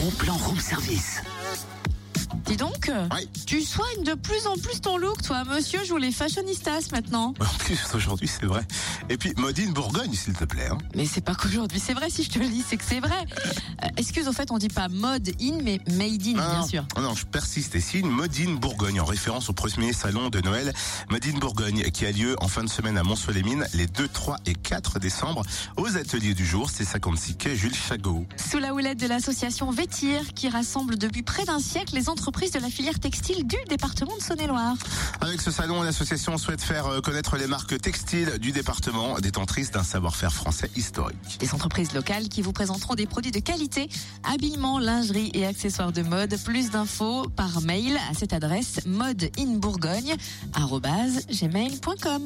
bon plan room service. Dis donc, Ouais. tu soignes de plus en plus ton look, toi. Monsieur joue les fashionistas maintenant. En plus, aujourd'hui, c'est vrai. Et puis, Modine Bourgogne, s'il te plaît. hein. Mais c'est pas qu'aujourd'hui, c'est vrai. Si je te le dis, c'est que c'est vrai. Euh, excuse, au fait, on dit pas mode in, mais made in, bien sûr. Non, non, je persiste et signe Modine Bourgogne en référence au premier salon de Noël Modine Bourgogne qui a lieu en fin de semaine à Mont-les-Mines les 2, 3 et 4 décembre aux ateliers du jour. C'est 56 quai Jules Chagot. Sous la houlette de l'association Vétir, qui rassemble depuis près d'un siècle les entreprises de la filière textile du département de Saône-et-Loire. Avec ce salon, l'association souhaite faire euh, connaître les marques textiles du département, détentrices d'un savoir-faire français historique. Des entreprises locales qui vous présenteront des produits de qualité, habillement, lingerie et accessoires de mode. Plus d'infos par mail à cette adresse modeinbourgogne@gmail.com.